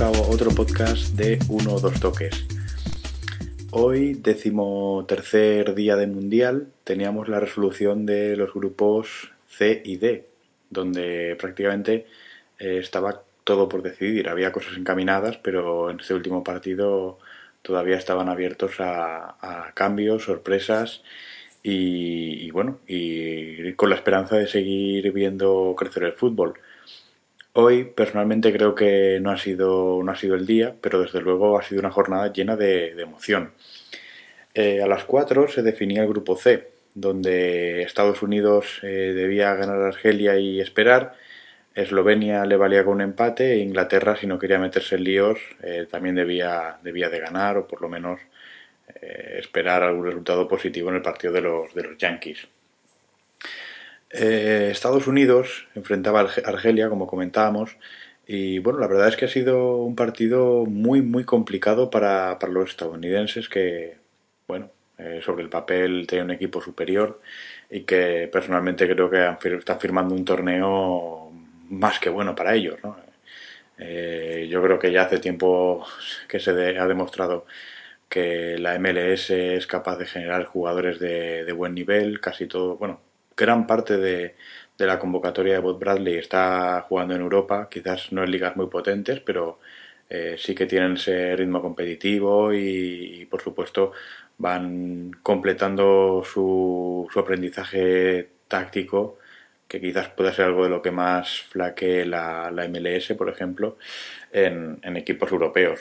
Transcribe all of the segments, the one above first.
A otro podcast de Uno o Dos Toques. Hoy, décimo tercer día del Mundial, teníamos la resolución de los grupos C y D, donde prácticamente eh, estaba todo por decidir. Había cosas encaminadas, pero en este último partido todavía estaban abiertos a, cambios, sorpresas y, bueno, y con la esperanza de seguir viendo crecer el fútbol. Hoy personalmente creo que no ha sido, no ha sido el día, pero desde luego ha sido una jornada llena de, emoción. Eh, a las 4 se definía el grupo C, donde Estados Unidos eh, debía ganar a Argelia y esperar, Eslovenia le valía con un empate e Inglaterra, si no quería meterse en líos, eh, también debía, debía de ganar o por lo menos esperar algún resultado positivo en el partido de los, de los Yankees. Eh, Estados Unidos enfrentaba a Argelia, como comentábamos, y bueno, la verdad es que ha sido un partido muy, muy complicado para, los estadounidenses que, bueno, sobre el papel tienen un equipo superior y que personalmente creo que están firmando un torneo más que bueno para ellos. ¿no? Eh, yo creo que ya hace tiempo que se ha demostrado que la MLS es capaz de generar jugadores de, buen nivel, casi todo, bueno, gran parte de, la convocatoria de Bob Bradley está jugando en Europa, quizás no en ligas muy potentes, pero eh, sí que tienen ese ritmo competitivo y, por supuesto van completando su, su aprendizaje táctico que quizás pueda ser algo de lo que más flaquee la, MLS, por ejemplo, en, equipos europeos.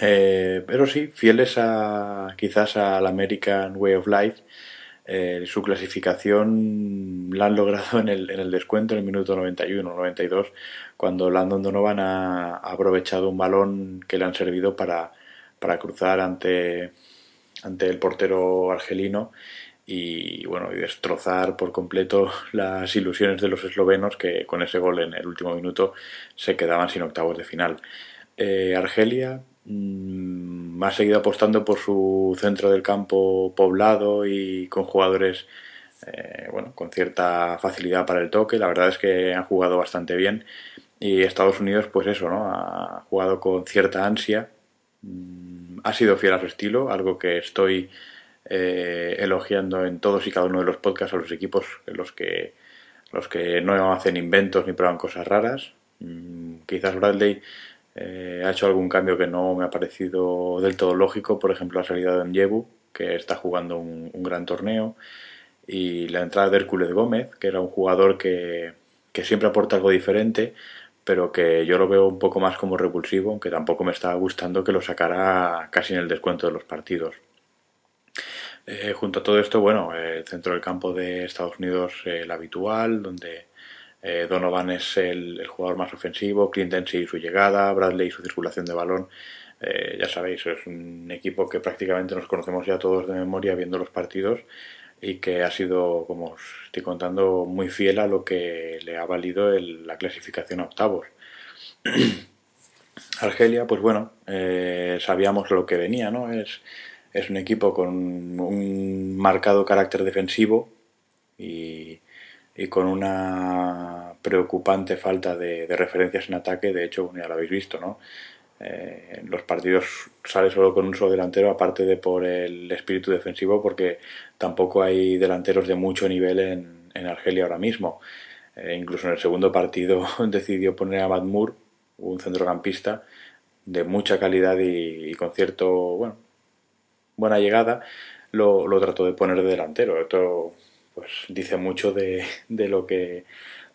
Eh, pero sí, fieles a quizás al American Way of Life, eh, su clasificación la han logrado en el, en el descuento en el minuto 91-92, cuando Landon Donovan ha, aprovechado un balón que le han servido para, para cruzar ante, ante el portero argelino y bueno y destrozar por completo las ilusiones de los eslovenos que con ese gol en el último minuto se quedaban sin octavos de final. Eh, Argelia ha seguido apostando por su centro del campo poblado y con jugadores eh, bueno con cierta facilidad para el toque. La verdad es que han jugado bastante bien y Estados Unidos pues eso no ha jugado con cierta ansia. Mm, ha sido fiel a su estilo, algo que estoy eh, elogiando en todos y cada uno de los podcasts a los equipos en los que, los que no hacen inventos ni prueban cosas raras. Mm, quizás Bradley eh, ha hecho algún cambio que no me ha parecido del todo lógico, por ejemplo la salida de Mjebu, que está jugando un, gran torneo, y la entrada de Hércules Gómez, que era un jugador que, que siempre aporta algo diferente, pero que yo lo veo un poco más como repulsivo, aunque tampoco me está gustando que lo sacara casi en el descuento de los partidos. Eh, junto a todo esto, bueno, el centro del campo de Estados Unidos, el habitual, donde eh, Donovan es el, jugador más ofensivo, Clint y su llegada, Bradley su circulación de balón. Eh, ya sabéis, es un equipo que prácticamente nos conocemos ya todos de memoria viendo los partidos y que ha sido, como os estoy contando, muy fiel a lo que le ha valido la clasificación a octavos. Argelia, pues bueno, sabíamos lo que venía, ¿no? Es es un equipo con un marcado carácter defensivo y, con una preocupante falta de, referencias en ataque. De hecho, ya lo habéis visto, ¿no? Eh, los partidos sale solo con un solo delantero, aparte de por el espíritu defensivo, porque tampoco hay delanteros de mucho nivel en, Argelia ahora mismo. Eh, incluso en el segundo partido decidió poner a Moore, un centrocampista de mucha calidad y, y con cierto, bueno, buena llegada, lo, lo trató de poner de delantero. Esto pues dice mucho de, de, lo que,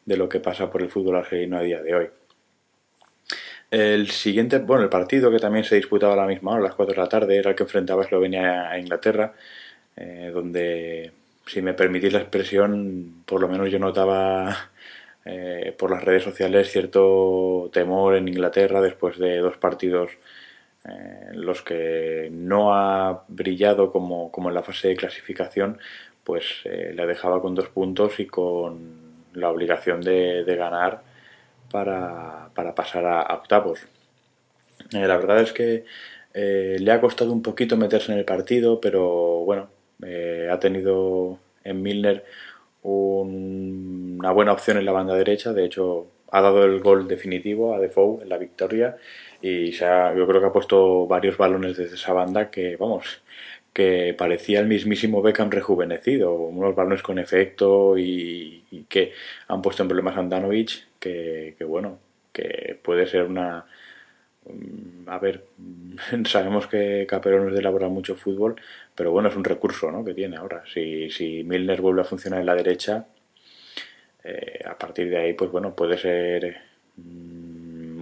de lo que pasa por el fútbol argelino a día de hoy. El siguiente, bueno, el partido que también se disputaba a la misma hora, a las 4 de la tarde, era el que enfrentaba Eslovenia a Inglaterra, eh, donde, si me permitís la expresión, por lo menos yo notaba eh, por las redes sociales cierto temor en Inglaterra después de dos partidos eh, los que no ha brillado como, como, en la fase de clasificación, pues eh, le dejaba con dos puntos y con la obligación de, ganar para, para, pasar a, octavos. Eh, la verdad es que le ha costado un poquito meterse en el partido, pero bueno, ha tenido en Milner una buena opción en la banda derecha, de hecho ha dado el gol definitivo a Defoe en la victoria y se ha, yo creo que ha puesto varios balones desde esa banda que, vamos, que parecía el mismísimo Beckham rejuvenecido, unos balones con efecto y, que han puesto en problemas a Andanovic, que, que bueno, que puede ser una... Mm, a ver, sabemos que Capero no es de elaborar mucho fútbol, pero bueno, es un recurso ¿no? que tiene ahora. Si, si Milner vuelve a funcionar en la derecha, eh, a partir de ahí, pues bueno, puede ser mm,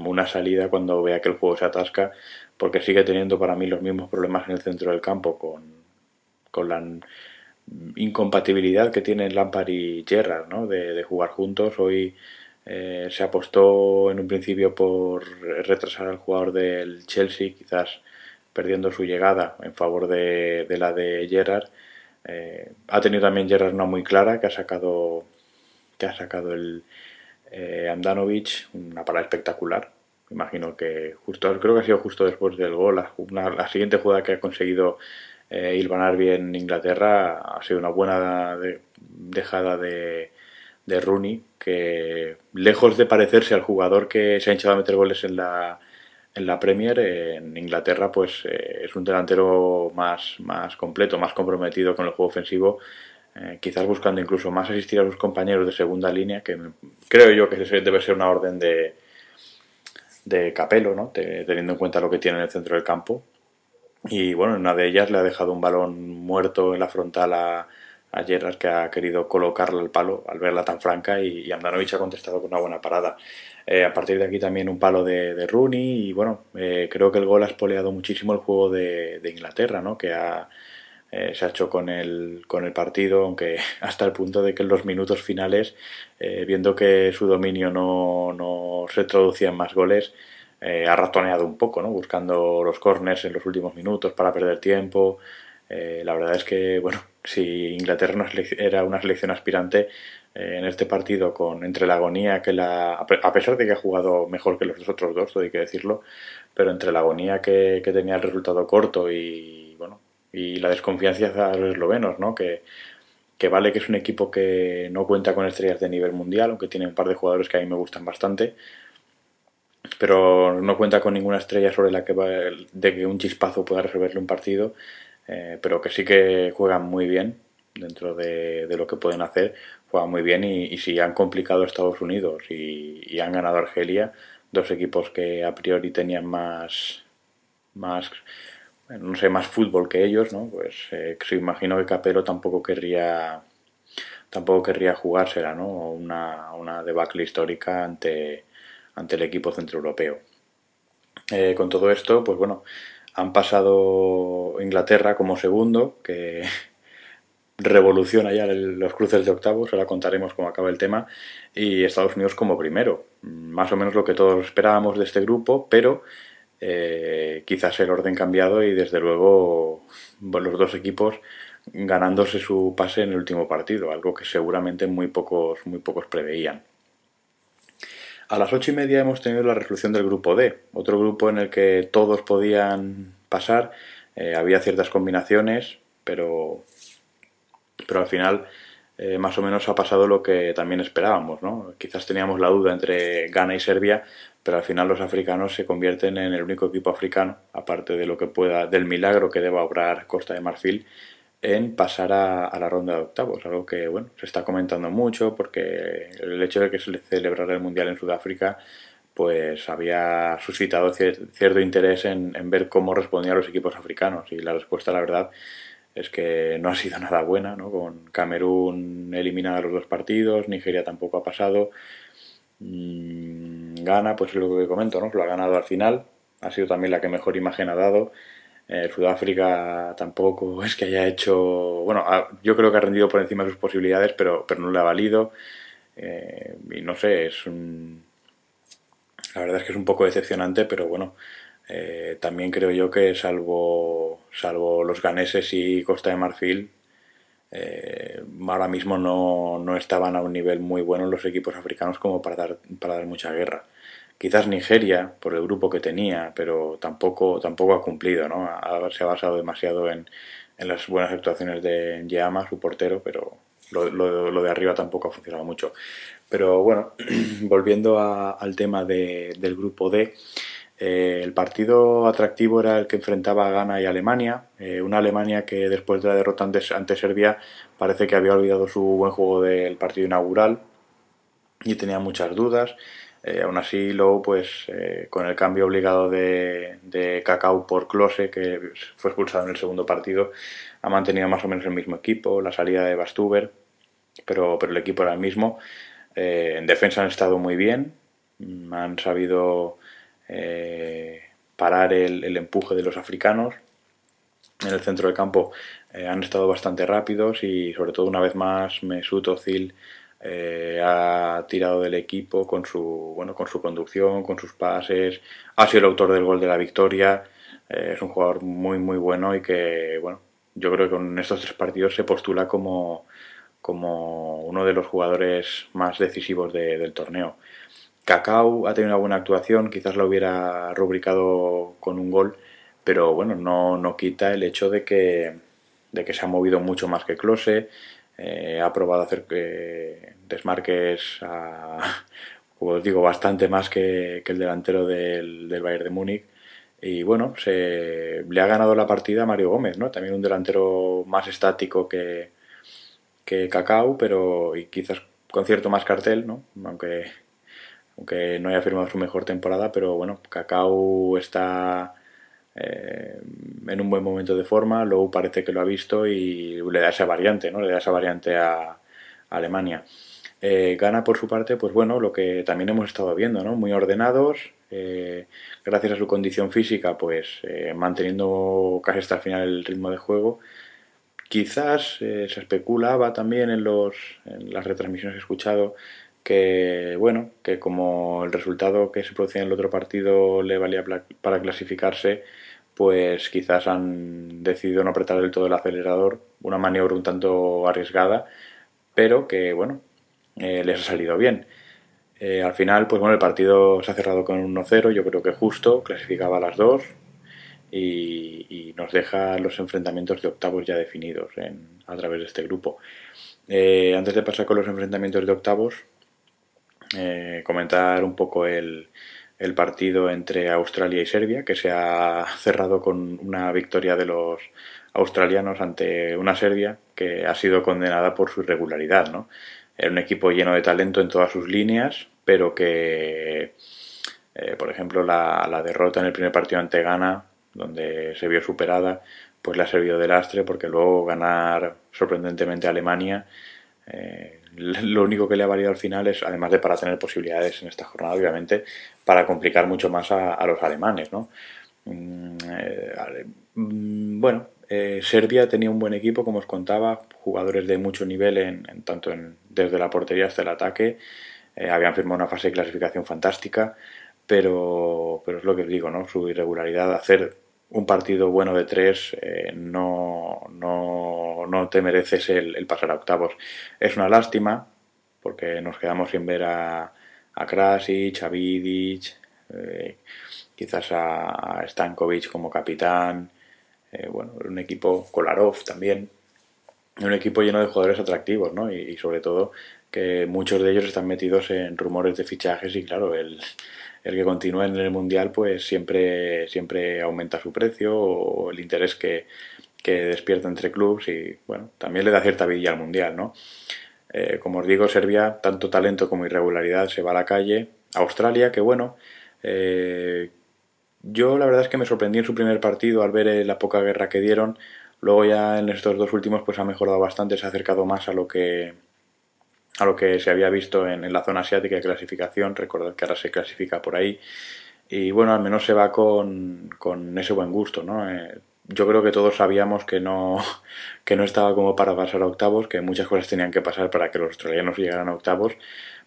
una salida cuando vea que el juego se atasca, porque sigue teniendo para mí los mismos problemas en el centro del campo con, con la incompatibilidad que tienen Lampard y Gerrard, ¿no? De, jugar juntos. Hoy eh, se apostó en un principio por retrasar al jugador del Chelsea, quizás perdiendo su llegada en favor de, la de Gerrard. Eh, ha tenido también Gerrard una muy clara que ha sacado que ha sacado el eh, Andanovic, una parada espectacular. Imagino que justo, creo que ha sido justo después del gol, la, siguiente jugada que ha conseguido eh, Ilvanar bien Inglaterra ha sido una buena dejada de, de Rooney, que lejos de parecerse al jugador que se ha hinchado a meter goles en la, en la Premier, en Inglaterra, pues eh, es un delantero más, más completo, más comprometido con el juego ofensivo eh, quizás buscando incluso más asistir a sus compañeros de segunda línea, que creo yo que debe ser una orden de, de Capelo, ¿no? teniendo en cuenta lo que tiene en el centro del campo. Y bueno, en una de ellas le ha dejado un balón muerto en la frontal a, a que ha querido colocarle al palo al verla tan franca, y, y ha contestado con una buena parada. Eh, a partir de aquí también un palo de, de Rooney, y bueno, eh, creo que el gol ha espoleado muchísimo el juego de, de Inglaterra, ¿no? Que ha eh, se ha hecho con el, con el partido, aunque hasta el punto de que en los minutos finales, eh, viendo que su dominio no, no se traducía en más goles, eh, ha ratoneado un poco, ¿no? buscando los corners en los últimos minutos para perder tiempo. la verdad es que, bueno, si Inglaterra era una selección aspirante en este partido, con entre la agonía que la. a pesar de que ha jugado mejor que los otros dos, hay que decirlo, pero entre la agonía que, que tenía el resultado corto y, y la desconfianza a los eslovenos, ¿no? Que, que vale que es un equipo que no cuenta con estrellas de nivel mundial, aunque tiene un par de jugadores que a mí me gustan bastante, pero no cuenta con ninguna estrella sobre la que va, de que un chispazo pueda resolverle un partido, eh, pero que sí que juegan muy bien dentro de, lo que pueden hacer, juegan muy bien y, si han complicado Estados Unidos y, y, han ganado Argelia, dos equipos que a priori tenían más, más no sé, más fútbol que ellos, ¿no? Pues eh, imagino que Capello tampoco querría tampoco querría jugársela, ¿no? Una, una debacle histórica ante, ante el equipo centroeuropeo. Eh, con todo esto, pues bueno, han pasado Inglaterra como segundo, que revoluciona ya los cruces de octavos, ahora contaremos cómo acaba el tema, y Estados Unidos como primero. Más o menos lo que todos esperábamos de este grupo, pero eh, quizás el orden cambiado y desde luego los dos equipos ganándose su pase en el último partido, algo que seguramente muy pocos, muy pocos preveían. A las ocho y media hemos tenido la resolución del grupo D, otro grupo en el que todos podían pasar, eh, había ciertas combinaciones, pero, pero al final eh, más o menos ha pasado lo que también esperábamos, ¿no? Quizás teníamos la duda entre Ghana y Serbia, pero al final los africanos se convierten en el único equipo africano, aparte de lo que pueda, del milagro que deba obrar Costa de Marfil, en pasar a, la ronda de octavos, algo que bueno se está comentando mucho porque el hecho de que se celebrara el mundial en Sudáfrica pues había suscitado cierto interés en, en, ver cómo respondían los equipos africanos y la respuesta la verdad es que no ha sido nada buena, ¿no? con Camerún eliminada los dos partidos, Nigeria tampoco ha pasado, Mm, gana, pues es lo que comento, ¿no? Lo ha ganado al final, ha sido también la que mejor imagen ha dado. Eh, Sudáfrica tampoco es que haya hecho, bueno, yo creo que ha rendido por encima de sus posibilidades, pero, pero no le ha valido. Eh, y no sé, es un, la verdad es que es un poco decepcionante, pero bueno, eh, también creo yo que salvo, salvo los ganeses y Costa de Marfil, eh, ahora mismo no, no, estaban a un nivel muy bueno los equipos africanos como para dar, para dar mucha guerra. Quizás Nigeria, por el grupo que tenía, pero tampoco, tampoco ha cumplido, ¿no? se ha basado demasiado en, en las buenas actuaciones de Yama, su portero, pero, lo, de arriba tampoco ha funcionado mucho. Pero bueno, volviendo al tema del grupo D, eh, el partido atractivo era el que enfrentaba a Ghana y Alemania, eh, una Alemania que después de la derrota ante, Serbia parece que había olvidado su buen juego del partido inaugural y tenía muchas dudas. Eh, aún así, luego, pues, con el cambio obligado de, de Cacao por Klose, que fue expulsado en el segundo partido, ha mantenido más o menos el mismo equipo, la salida de Bastuber, pero, pero el equipo era el mismo. en defensa han estado muy bien, mm, han sabido eh, parar el, empuje de los africanos. En el centro del campo eh, han estado bastante rápidos y sobre todo una vez más Mesut Özil eh, ha tirado del equipo con su bueno con su conducción, con sus pases, ha sido el autor del gol de la victoria. es un jugador muy muy bueno y que bueno yo creo que con estos tres partidos se postula como como uno de los jugadores más decisivos del torneo. Cacao ha tenido una buena actuación, quizás la hubiera rubricado con un gol, pero bueno, no, no quita el hecho de que, de que se ha movido mucho más que Close, eh, ha probado hacer eh, desmarques, como os digo, bastante más que, el delantero del, del, Bayern de Múnich. Y bueno, se, le ha ganado la partida a Mario Gómez, ¿no? También un delantero más estático que, que Cacao, pero y quizás con cierto más cartel, ¿no? Aunque aunque no haya firmado su mejor temporada, pero bueno, Cacao está eh, en un buen momento de forma, luego parece que lo ha visto y le da esa variante, ¿no? Le da esa variante a, Alemania. Eh, gana por su parte, pues bueno, lo que también hemos estado viendo, ¿no? Muy ordenados, eh, gracias a su condición física, pues manteniendo casi hasta el final el ritmo de juego. Quizás se especulaba también en, los, en las retransmisiones que he escuchado que bueno, que como el resultado que se producía en el otro partido le valía para clasificarse, pues quizás han decidido no apretar del todo el acelerador, una maniobra un tanto arriesgada, pero que bueno, eh, les ha salido bien. Eh, al final, pues bueno, el partido se ha cerrado con un 1-0, yo creo que justo, clasificaba a las dos y, nos deja los enfrentamientos de octavos ya definidos a través de este grupo. Eh, antes de pasar con los enfrentamientos de octavos, eh, comentar un poco el, el partido entre Australia y Serbia, que se ha cerrado con una victoria de los australianos ante una Serbia que ha sido condenada por su irregularidad. ¿no? Era un equipo lleno de talento en todas sus líneas, pero que, eh, por ejemplo, la, la, derrota en el primer partido ante Ghana, donde se vio superada, pues le ha servido de lastre porque luego ganar sorprendentemente a Alemania eh, lo único que le ha valido al final es, además de para tener posibilidades en esta jornada, obviamente, para complicar mucho más a, los alemanes, ¿no? Mm, eh, mm, bueno, eh, Serbia tenía un buen equipo, como os contaba, jugadores de mucho nivel, en, tanto en, desde la portería hasta el ataque. Habían firmado una fase de clasificación fantástica, pero, pero es lo que os digo, ¿no? Su irregularidad, hacer un partido bueno de tres no, no, no, te mereces el, pasar a octavos. Es una lástima porque nos quedamos sin ver a, a Krasic, a Vidic, eh, quizás a, Stankovic como capitán, eh, bueno, un equipo Kolarov también, un equipo lleno de jugadores atractivos, ¿no? y sobre todo que muchos de ellos están metidos en rumores de fichajes y claro, el, el que continúe en el mundial pues siempre, siempre aumenta su precio o el interés que, que despierta entre clubes y bueno, también le da cierta vidilla al mundial, ¿no? Eh, como os digo, Serbia, tanto talento como irregularidad se va a la calle. Australia, que bueno, eh, yo la verdad es que me sorprendí en su primer partido al ver eh, la poca guerra que dieron. Luego ya en estos dos últimos pues ha mejorado bastante, se ha acercado más a lo que a lo que se había visto en, la zona asiática de clasificación. Recordad que ahora se clasifica por ahí. Y bueno, al menos se va con, con ese buen gusto, ¿no? Eh, yo creo que todos sabíamos que no, que no estaba como para pasar a octavos, que muchas cosas tenían que pasar para que los australianos llegaran a octavos,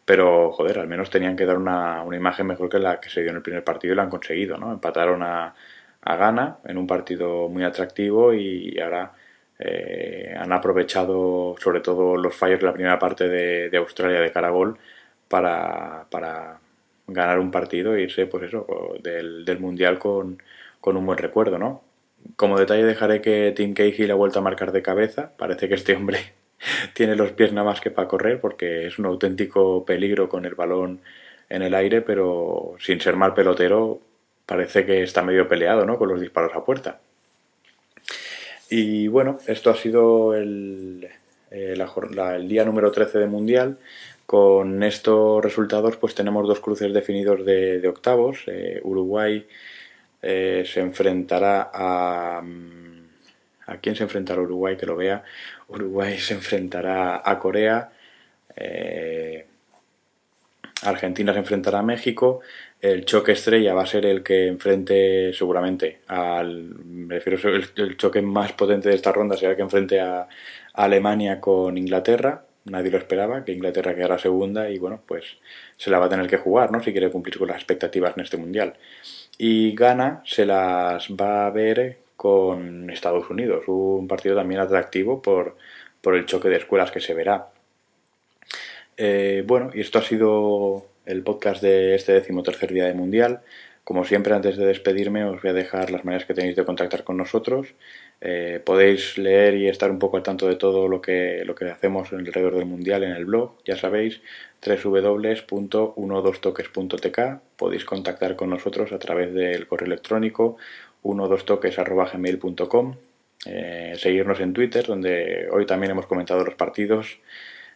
pero joder, al menos tenían que dar una, una imagen mejor que la que se dio en el primer partido y lo han conseguido, ¿no? Empataron a, a Ghana en un partido muy atractivo y ahora eh, han aprovechado sobre todo los fallos de la primera parte de, Australia de Caragol para, para, ganar un partido e irse pues eso del, mundial con, un buen recuerdo ¿no? Como detalle dejaré que Tim Cahill ha vuelto a marcar de cabeza parece que este hombre tiene los pies nada más que para correr porque es un auténtico peligro con el balón en el aire, pero sin ser mal pelotero parece que está medio peleado ¿no? con los disparos a puerta. Y bueno, esto ha sido el, eh, el día número 13 del Mundial. Con estos resultados pues tenemos dos cruces definidos de, octavos. Eh, Uruguay eh, se enfrentará a... ¿A quién se enfrentará Uruguay? Que lo vea. Uruguay se enfrentará a Corea. Argentina se enfrentará a México. El choque estrella va a ser el que enfrente seguramente al. Me refiero el, el choque más potente de esta ronda será el que enfrente a, Alemania con Inglaterra. Nadie lo esperaba, que Inglaterra quedara segunda y bueno, pues se la va a tener que jugar, ¿no? Si quiere cumplir con las expectativas en este mundial. Y Ghana se las va a ver con Estados Unidos, un partido también atractivo por, por el choque de escuelas que se verá. Eh, bueno, y esto ha sido el podcast de este decimotercer día de Mundial. Como siempre, antes de despedirme, os voy a dejar las maneras que tenéis de contactar con nosotros. Eh, podéis leer y estar un poco al tanto de todo lo que, lo que hacemos alrededor del Mundial en el blog, ya sabéis, www.12toques.tk. Podéis contactar con nosotros a través del correo electrónico 12toques.gmail.com. Eh, seguirnos en Twitter, donde hoy también hemos comentado los partidos,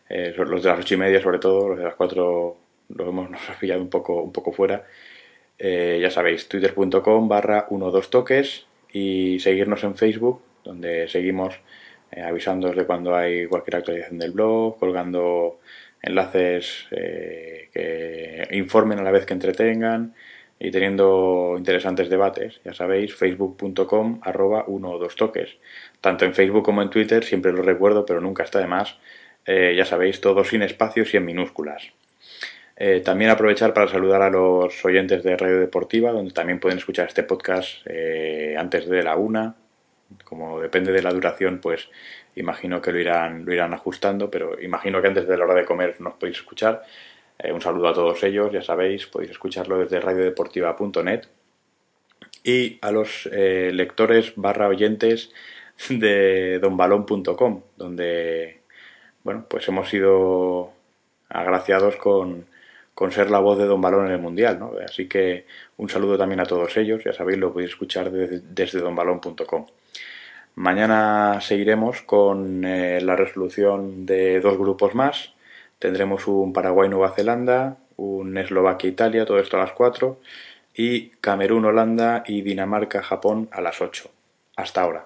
eh, los de las ocho y media sobre todo, los de las cuatro lo hemos, nos ha pillado un poco, un poco fuera. Eh, ya sabéis, twitter.com barra 12 toques y seguirnos en Facebook, donde seguimos eh, avisándoos de cuando hay cualquier actualización del blog, colgando enlaces eh, que informen a la vez que entretengan y teniendo interesantes debates. Ya sabéis, facebook.com arroba 1 o 2 toques. Tanto en Facebook como en Twitter, siempre lo recuerdo, pero nunca está de más. ya sabéis, todo sin espacios y en minúsculas. Eh, también aprovechar para saludar a los oyentes de Radio Deportiva, donde también pueden escuchar este podcast eh, antes de la una. Como depende de la duración, pues imagino que lo irán, lo irán ajustando, pero imagino que antes de la hora de comer nos podéis escuchar. Eh, un saludo a todos ellos, ya sabéis, podéis escucharlo desde radiodeportiva.net. Y a los lectores barra oyentes de donbalón.com, donde bueno, pues hemos sido agraciados con, con ser la voz de Don Balón en el Mundial, ¿no? Así que un saludo también a todos ellos, ya sabéis, lo podéis escuchar desde, donbalón.com. Mañana seguiremos con eh, la resolución de dos grupos más. Tendremos un Paraguay-Nueva Zelanda, un Eslovaquia-Italia, todo esto a las 4, y Camerún-Holanda y Dinamarca-Japón a las 8. Hasta ahora.